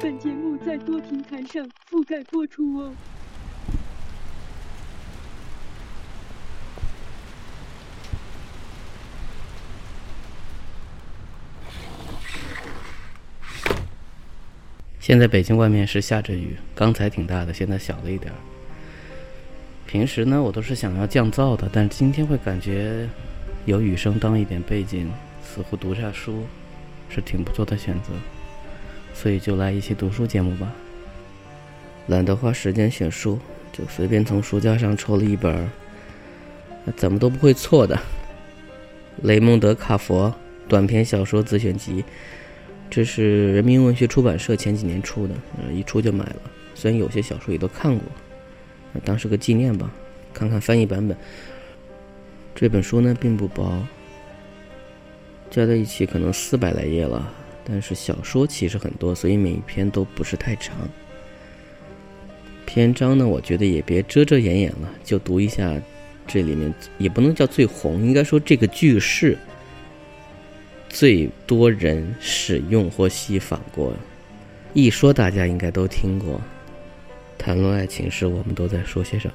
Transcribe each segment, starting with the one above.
本节目在多平台上覆盖播出哦。现在北京外面是下着雨，刚才挺大的，现在小了一点儿。平时呢，我都是想要降噪的，但今天会感觉有雨声当一点背景，似乎读下书是挺不错的选择，所以就来一期读书节目吧。懒得花时间选书，就随便从书架上抽了一本，怎么都不会错的《雷蒙德·卡佛短篇小说自选集》。这是人民文学出版社前几年出的，呃，一出就买了。虽然有些小说也都看过，当是个纪念吧，看看翻译版本。这本书呢并不薄，加在一起可能四百来页了。但是小说其实很多，所以每一篇都不是太长。篇章呢，我觉得也别遮遮掩掩了，就读一下这里面也不能叫最红，应该说这个句式。最多人使用或戏仿过，一说大家应该都听过。谈论爱情时，我们都在说些什么？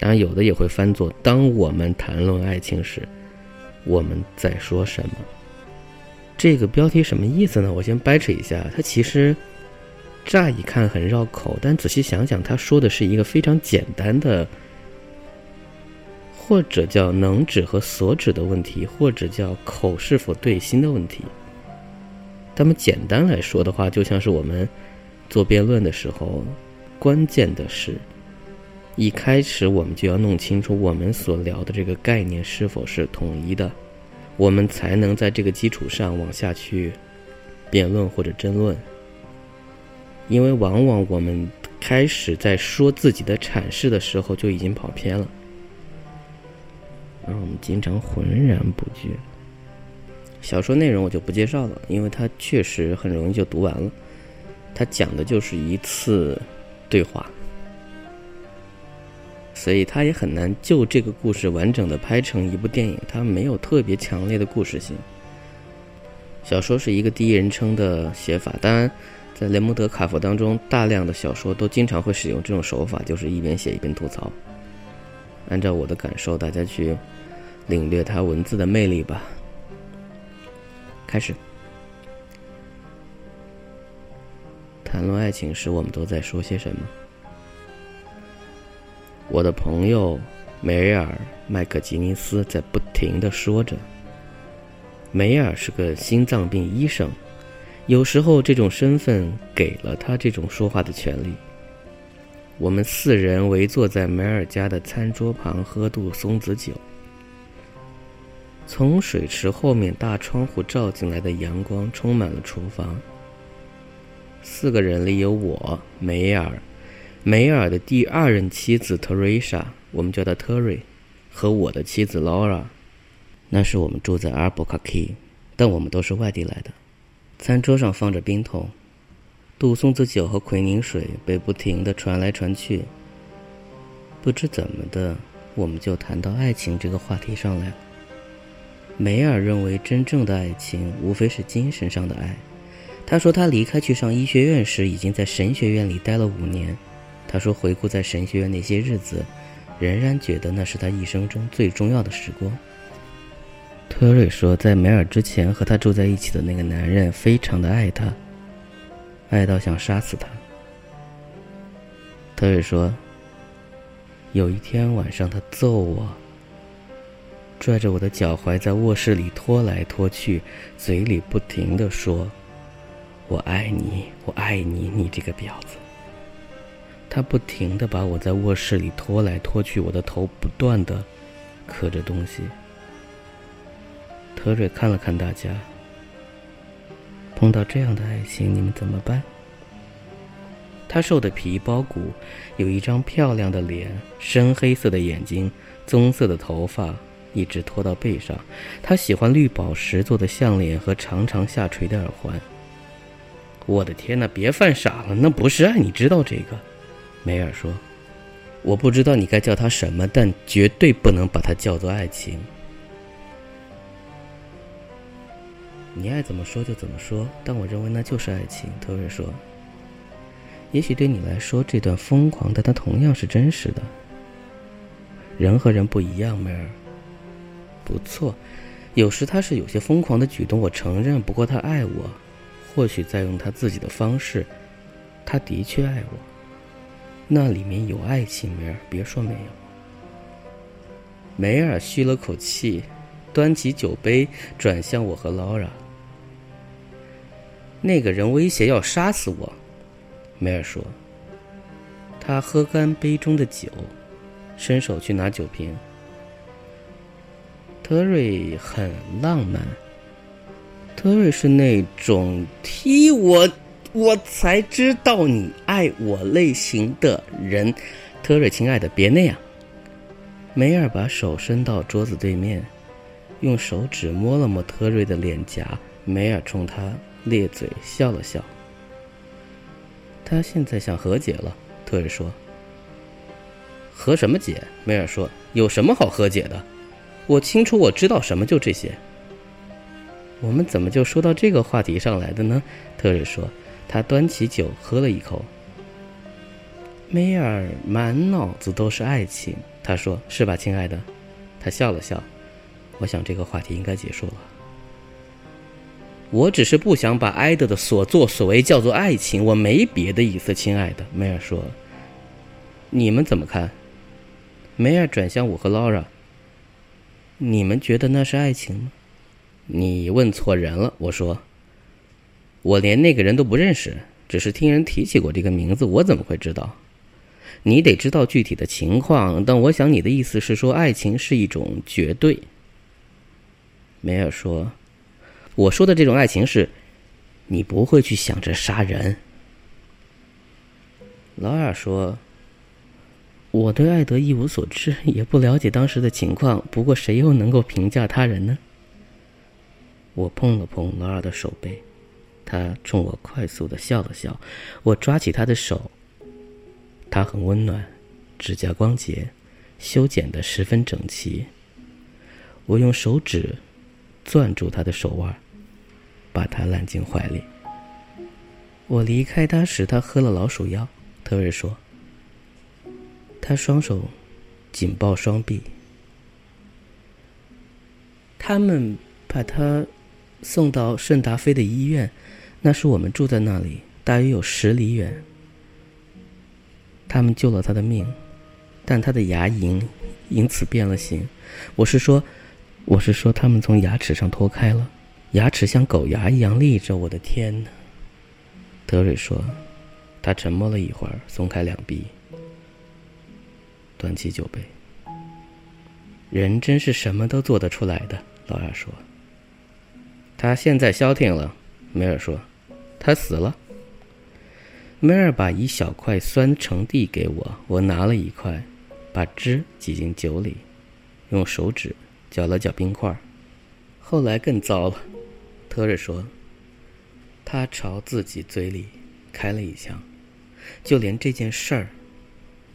当然，有的也会翻作“当我们谈论爱情时，我们在说什么”。这个标题什么意思呢？我先掰扯一下。它其实乍一看很绕口，但仔细想想，它说的是一个非常简单的。或者叫能指和所指的问题，或者叫口是否对心的问题。那么简单来说的话，就像是我们做辩论的时候，关键的是，一开始我们就要弄清楚我们所聊的这个概念是否是统一的，我们才能在这个基础上往下去辩论或者争论。因为往往我们开始在说自己的阐释的时候，就已经跑偏了。而我们经常浑然不觉。小说内容我就不介绍了，因为它确实很容易就读完了。它讲的就是一次对话，所以它也很难就这个故事完整的拍成一部电影。它没有特别强烈的故事性。小说是一个第一人称的写法，当然，在雷蒙德·卡佛当中，大量的小说都经常会使用这种手法，就是一边写一边吐槽。按照我的感受，大家去。领略他文字的魅力吧。开始，谈论爱情时，我们都在说些什么？我的朋友梅尔·麦克吉尼斯在不停的说着。梅尔是个心脏病医生，有时候这种身份给了他这种说话的权利。我们四人围坐在梅尔家的餐桌旁，喝杜松子酒。从水池后面大窗户照进来的阳光充满了厨房。四个人里有我、梅尔、梅尔的第二任妻子特瑞莎，我们叫她特瑞，和我的妻子劳拉。那时我们住在阿尔伯卡基，但我们都是外地来的。餐桌上放着冰桶，杜松子酒和奎宁水被不停地传来传去。不知怎么的，我们就谈到爱情这个话题上来了。梅尔认为，真正的爱情无非是精神上的爱。他说，他离开去上医学院时，已经在神学院里待了五年。他说，回顾在神学院那些日子，仍然觉得那是他一生中最重要的时光。特瑞说，在梅尔之前和他住在一起的那个男人非常的爱他，爱到想杀死他。特瑞说，有一天晚上他揍我。拽着我的脚踝在卧室里拖来拖去，嘴里不停地说：“我爱你，我爱你，你这个婊子。”他不停地把我在卧室里拖来拖去，我的头不断地磕着东西。特瑞看了看大家，碰到这样的爱情，你们怎么办？他瘦的皮包骨，有一张漂亮的脸，深黑色的眼睛，棕色的头发一直拖到背上。他喜欢绿宝石做的项链和长长下垂的耳环。我的天哪，别犯傻了，那不是爱，你知道这个？梅尔说：“我不知道你该叫它什么，但绝对不能把它叫做爱情。你爱怎么说就怎么说，但我认为那就是爱情。”特瑞说。也许对你来说，这段疯狂的，它同样是真实的。人和人不一样，梅尔。不错，有时他是有些疯狂的举动，我承认。不过他爱我，或许在用他自己的方式。他的确爱我。那里面有爱情，梅尔，别说没有。梅尔吁了口气，端起酒杯，转向我和劳拉。那个人威胁要杀死我。梅尔说：“他喝干杯中的酒，伸手去拿酒瓶。特瑞很浪漫。特瑞是那种踢我，我才知道你爱我类型的人。特瑞，亲爱的，别那样。”梅尔把手伸到桌子对面，用手指摸了摸特瑞的脸颊。梅尔冲他咧嘴笑了笑。他现在想和解了，特瑞说。和什么解？梅尔说。有什么好和解的？我清楚，我知道什么，就这些。我们怎么就说到这个话题上来的呢？特瑞说。他端起酒喝了一口。梅尔满脑子都是爱情，他说：“是吧，亲爱的？”他笑了笑。我想这个话题应该结束了。我只是不想把埃德的所作所为叫做爱情，我没别的意思，亲爱的。梅尔说：“你们怎么看？”梅尔转向我和劳拉：“你们觉得那是爱情吗？”你问错人了，我说：“我连那个人都不认识，只是听人提起过这个名字，我怎么会知道？你得知道具体的情况。但我想你的意思是说，爱情是一种绝对。”梅尔说。我说的这种爱情是，你不会去想着杀人。劳尔说：“我对艾德一无所知，也不了解当时的情况。不过谁又能够评价他人呢？”我碰了碰劳尔的手背，他冲我快速的笑了笑。我抓起他的手，他很温暖，指甲光洁，修剪的十分整齐。我用手指攥住他的手腕。把他揽进怀里。我离开他时，他喝了老鼠药。特瑞说。他双手紧抱双臂。他们把他送到圣达菲的医院，那是我们住在那里，大约有十里远。他们救了他的命，但他的牙龈因此变了形。我是说，我是说，他们从牙齿上脱开了。牙齿像狗牙一样立着，我的天哪！德瑞说，他沉默了一会儿，松开两臂，端起酒杯。人真是什么都做得出来的，老亚说。他现在消停了，梅尔说，他死了。梅尔把一小块酸橙递给我，我拿了一块，把汁挤进酒里，用手指搅了搅冰块。后来更糟了。特瑞说：“他朝自己嘴里开了一枪，就连这件事儿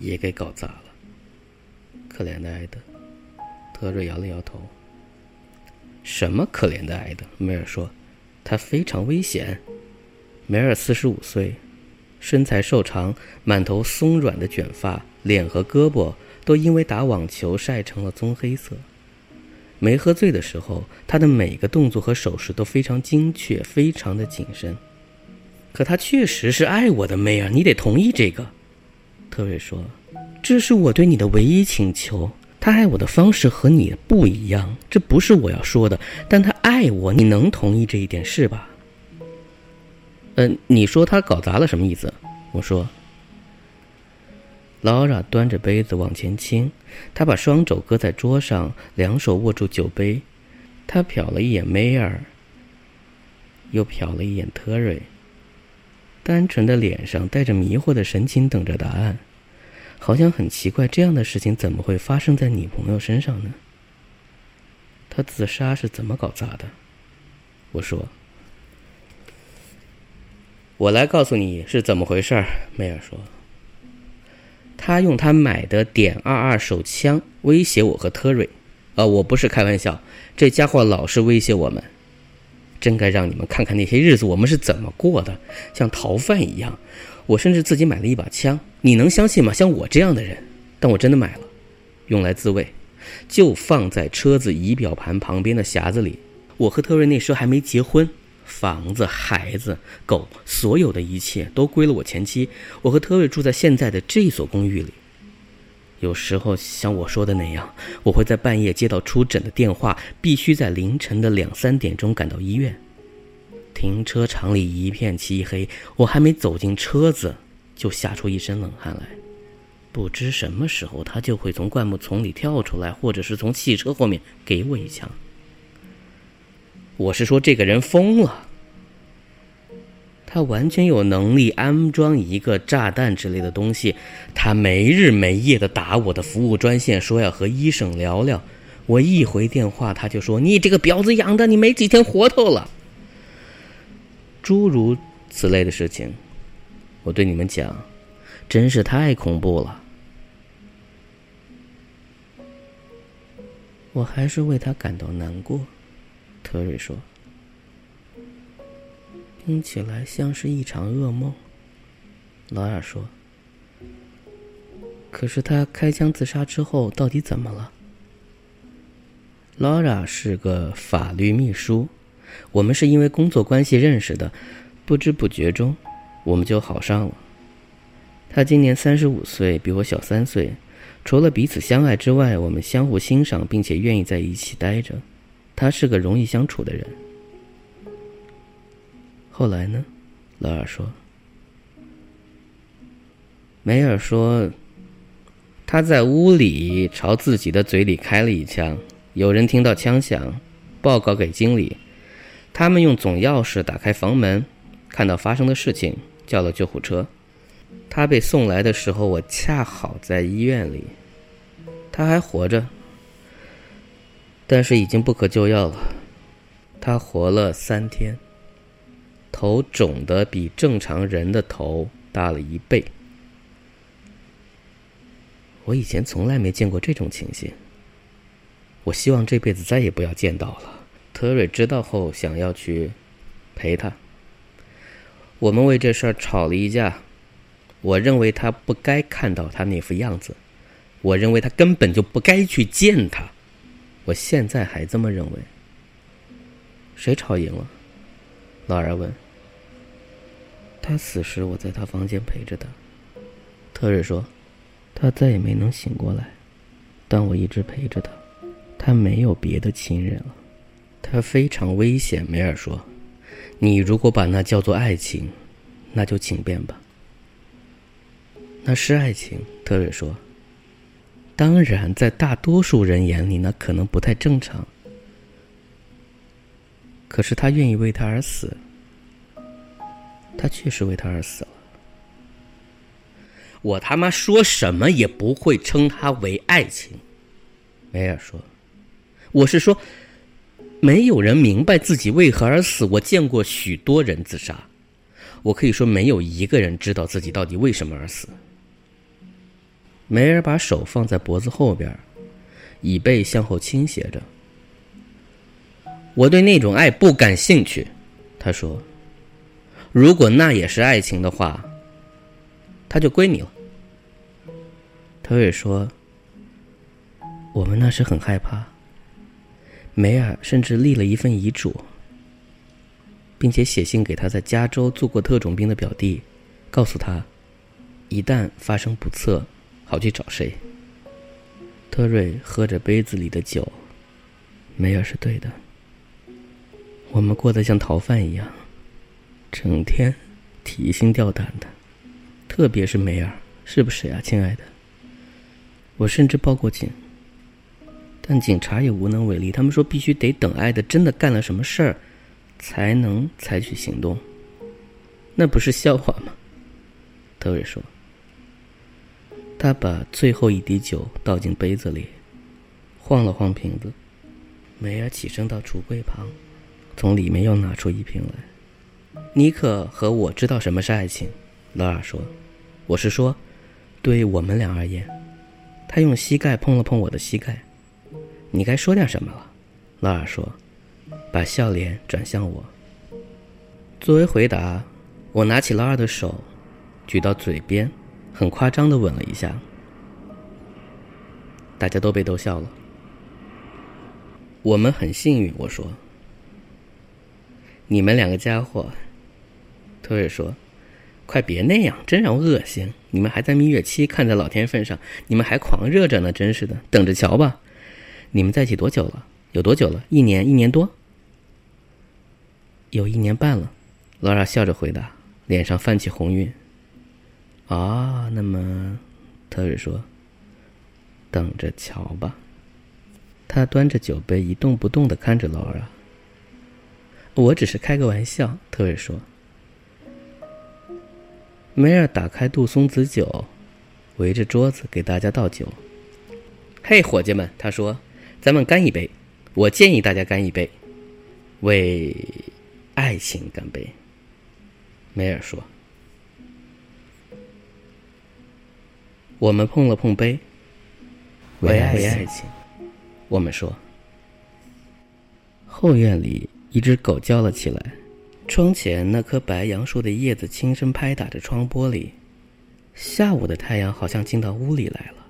也给搞砸了。可怜的艾德。”特瑞摇了摇头。“什么可怜的艾德？”梅尔说，“他非常危险。”梅尔四十五岁，身材瘦长，满头松软的卷发，脸和胳膊都因为打网球晒成了棕黑色。没喝醉的时候，他的每个动作和手势都非常精确，非常的谨慎。可他确实是爱我的，梅尔，你得同意这个。特瑞说：“这是我对你的唯一请求。他爱我的方式和你不一样，这不是我要说的。但他爱我，你能同意这一点是吧？”嗯，你说他搞砸了什么意思？我说。劳拉端着杯子往前倾，他把双肘搁在桌上，两手握住酒杯。他瞟了一眼梅尔，又瞟了一眼特瑞。单纯的脸上带着迷惑的神情，等着答案，好像很奇怪，这样的事情怎么会发生在你朋友身上呢？他自杀是怎么搞砸的？我说：“我来告诉你是怎么回事儿。”梅尔说：“他用他买的点二二手枪威胁我和特瑞。呃，我不是开玩笑，这家伙老是威胁我们。真该让你们看看那些日子我们是怎么过的，像逃犯一样。我甚至自己买了一把枪，你能相信吗？像我这样的人，但我真的买了，用来自卫。”就放在车子仪表盘旁边的匣子里。我和特瑞那时候还没结婚，房子、孩子、狗，所有的一切都归了我前妻。我和特瑞住在现在的这所公寓里。有时候像我说的那样，我会在半夜接到出诊的电话，必须在凌晨的两三点钟赶到医院。停车场里一片漆黑，我还没走进车子，就吓出一身冷汗来。不知什么时候，他就会从灌木丛里跳出来，或者是从汽车后面给我一枪。我是说，这个人疯了。他完全有能力安装一个炸弹之类的东西。他没日没夜的打我的服务专线，说要和医生聊聊。我一回电话，他就说：“你这个婊子养的，你没几天活头了。”诸如此类的事情，我对你们讲，真是太恐怖了。我还是为他感到难过，特瑞说。听起来像是一场噩梦。劳尔说。可是他开枪自杀之后到底怎么了？劳拉是个法律秘书，我们是因为工作关系认识的，不知不觉中，我们就好上了。他今年三十五岁，比我小三岁。除了彼此相爱之外，我们相互欣赏，并且愿意在一起待着。他是个容易相处的人。后来呢？劳尔说。梅尔说，他在屋里朝自己的嘴里开了一枪，有人听到枪响，报告给经理，他们用总钥匙打开房门，看到发生的事情，叫了救护车。他被送来的时候，我恰好在医院里。他还活着，但是已经不可救药了。他活了三天，头肿的比正常人的头大了一倍。我以前从来没见过这种情形。我希望这辈子再也不要见到了。特瑞知道后，想要去陪他。我们为这事儿吵了一架。我认为他不该看到他那副样子，我认为他根本就不该去见他，我现在还这么认为。谁吵赢了？老二问。他死时我在他房间陪着他。特瑞说，他再也没能醒过来，但我一直陪着他。他没有别的亲人了。他非常危险。梅尔说，你如果把那叫做爱情，那就请便吧。那是爱情，特瑞说。当然，在大多数人眼里，那可能不太正常。可是他愿意为他而死，他确实为他而死了。我他妈说什么也不会称他为爱情，梅尔说。我是说，没有人明白自己为何而死。我见过许多人自杀，我可以说没有一个人知道自己到底为什么而死。梅尔把手放在脖子后边，椅背向后倾斜着。我对那种爱不感兴趣，他说：“如果那也是爱情的话，他就归你了。”特瑞说：“我们那时很害怕。”梅尔甚至立了一份遗嘱，并且写信给他在加州做过特种兵的表弟，告诉他，一旦发生不测。好去找谁？特瑞喝着杯子里的酒。梅尔是对的。我们过得像逃犯一样，整天提心吊胆的，特别是梅尔，是不是呀，亲爱的？我甚至报过警，但警察也无能为力。他们说必须得等爱的真的干了什么事儿，才能采取行动。那不是笑话吗？特瑞说。他把最后一滴酒倒进杯子里，晃了晃瓶子。梅尔起身到橱柜旁，从里面又拿出一瓶来。尼克和我知道什么是爱情，劳尔说。我是说，对于我们俩而言。他用膝盖碰了碰我的膝盖。你该说点什么了，劳尔说，把笑脸转向我。作为回答，我拿起劳尔的手，举到嘴边。很夸张的吻了一下，大家都被逗笑了。我们很幸运，我说。你们两个家伙，托瑞说：“快别那样，真让我恶心！你们还在蜜月期，看在老天份上，你们还狂热着呢，真是的！等着瞧吧。你们在一起多久了？有多久了？一年？一年多？有一年半了。”劳拉笑着回答，脸上泛起红晕。啊，那么，特瑞说：“等着瞧吧。”他端着酒杯一动不动的看着劳尔。我只是开个玩笑，特瑞说。梅尔打开杜松子酒，围着桌子给大家倒酒。嘿，伙计们，他说：“咱们干一杯！我建议大家干一杯，为爱情干杯。”梅尔说。我们碰了碰杯，为爱情。我们说。后院里一只狗叫了起来，窗前那棵白杨树的叶子轻声拍打着窗玻璃。下午的太阳好像进到屋里来了，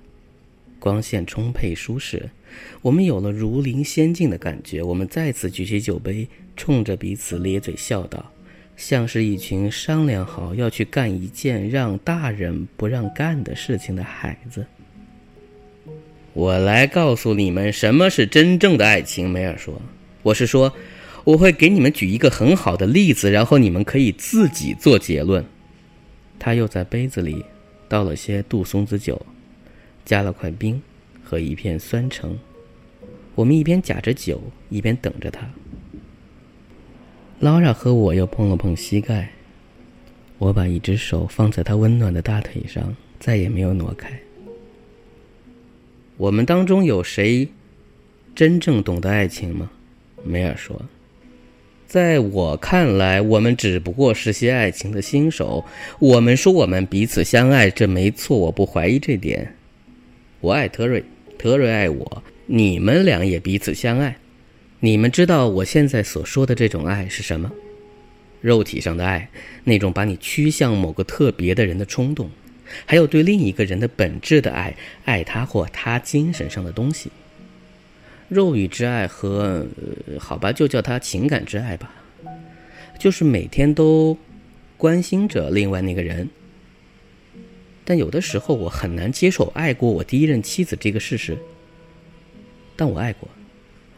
光线充沛舒适，我们有了如临仙境的感觉。我们再次举起酒杯，冲着彼此咧嘴笑道。像是一群商量好要去干一件让大人不让干的事情的孩子。我来告诉你们什么是真正的爱情，梅尔说。我是说，我会给你们举一个很好的例子，然后你们可以自己做结论。他又在杯子里倒了些杜松子酒，加了块冰和一片酸橙。我们一边夹着酒，一边等着他。劳拉和我又碰了碰膝盖，我把一只手放在他温暖的大腿上，再也没有挪开。我们当中有谁真正懂得爱情吗？梅尔说：“在我看来，我们只不过是些爱情的新手。我们说我们彼此相爱，这没错，我不怀疑这点。我爱特瑞，特瑞爱我，你们俩也彼此相爱。”你们知道我现在所说的这种爱是什么？肉体上的爱，那种把你趋向某个特别的人的冲动，还有对另一个人的本质的爱，爱他或他精神上的东西。肉欲之爱和，好吧，就叫他情感之爱吧，就是每天都关心着另外那个人。但有的时候我很难接受爱过我第一任妻子这个事实，但我爱过。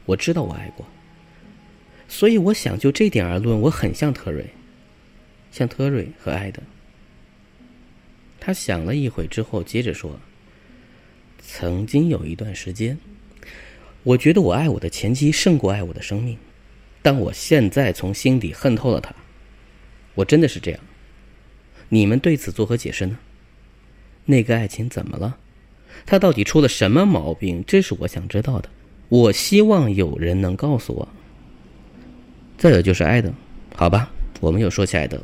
我知道我爱过，所以我想就这点而论，我很像特瑞，像特瑞和爱的。他想了一会之后，接着说：“曾经有一段时间，我觉得我爱我的前妻胜过爱我的生命，但我现在从心底恨透了他。我真的是这样。你们对此作何解释呢？那个爱情怎么了？他到底出了什么毛病？这是我想知道的。”我希望有人能告诉我。再有就是艾德，好吧，我们又说起艾德了。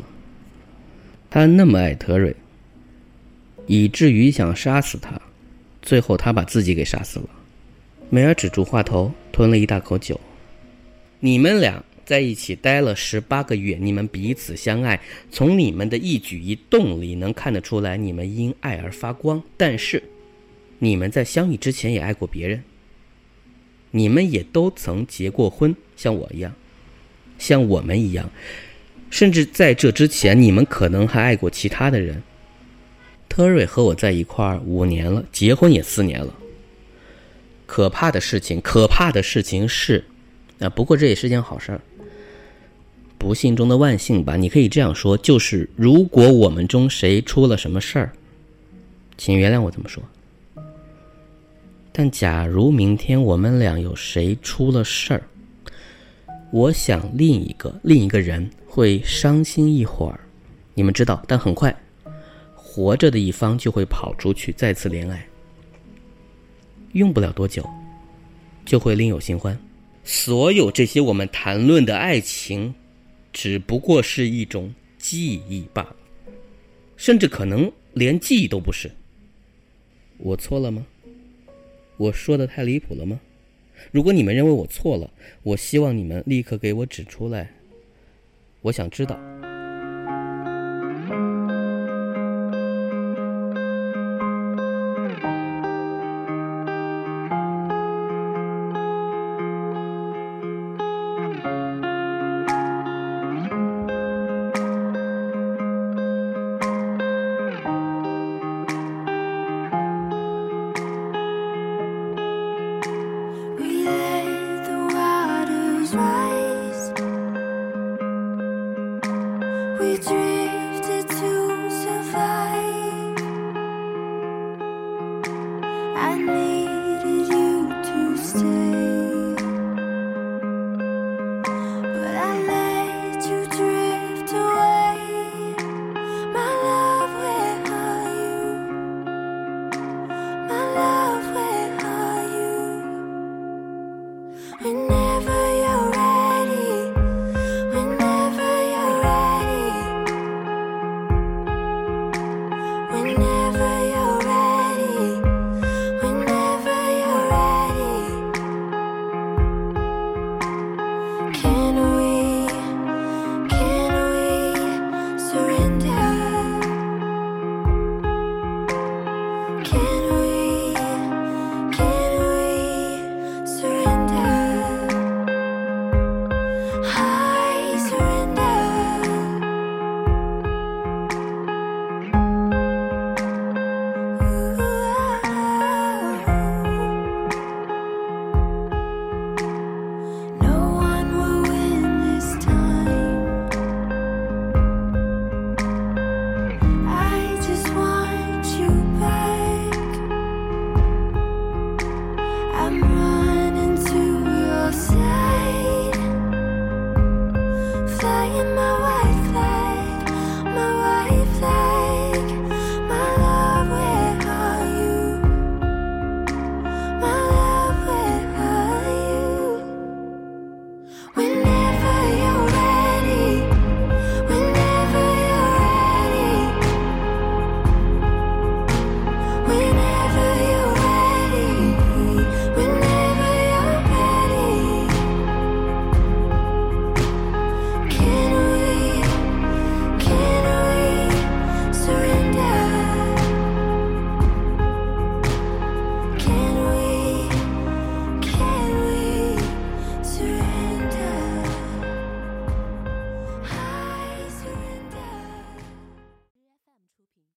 他那么爱特瑞，以至于想杀死他，最后他把自己给杀死了。梅尔止住话头，吞了一大口酒。你们俩在一起待了十八个月，你们彼此相爱，从你们的一举一动里能看得出来，你们因爱而发光。但是，你们在相遇之前也爱过别人。你们也都曾结过婚，像我一样，像我们一样，甚至在这之前，你们可能还爱过其他的人。特瑞和我在一块儿五年了，结婚也四年了。可怕的事情，可怕的事情是，啊，不过这也是件好事儿。不幸中的万幸吧，你可以这样说，就是如果我们中谁出了什么事儿，请原谅我这么说。但假如明天我们俩有谁出了事儿，我想另一个另一个人会伤心一会儿，你们知道，但很快，活着的一方就会跑出去再次恋爱，用不了多久，就会另有新欢。所有这些我们谈论的爱情，只不过是一种记忆罢了，甚至可能连记忆都不是。我错了吗？我说的太离谱了吗？如果你们认为我错了，我希望你们立刻给我指出来。我想知道。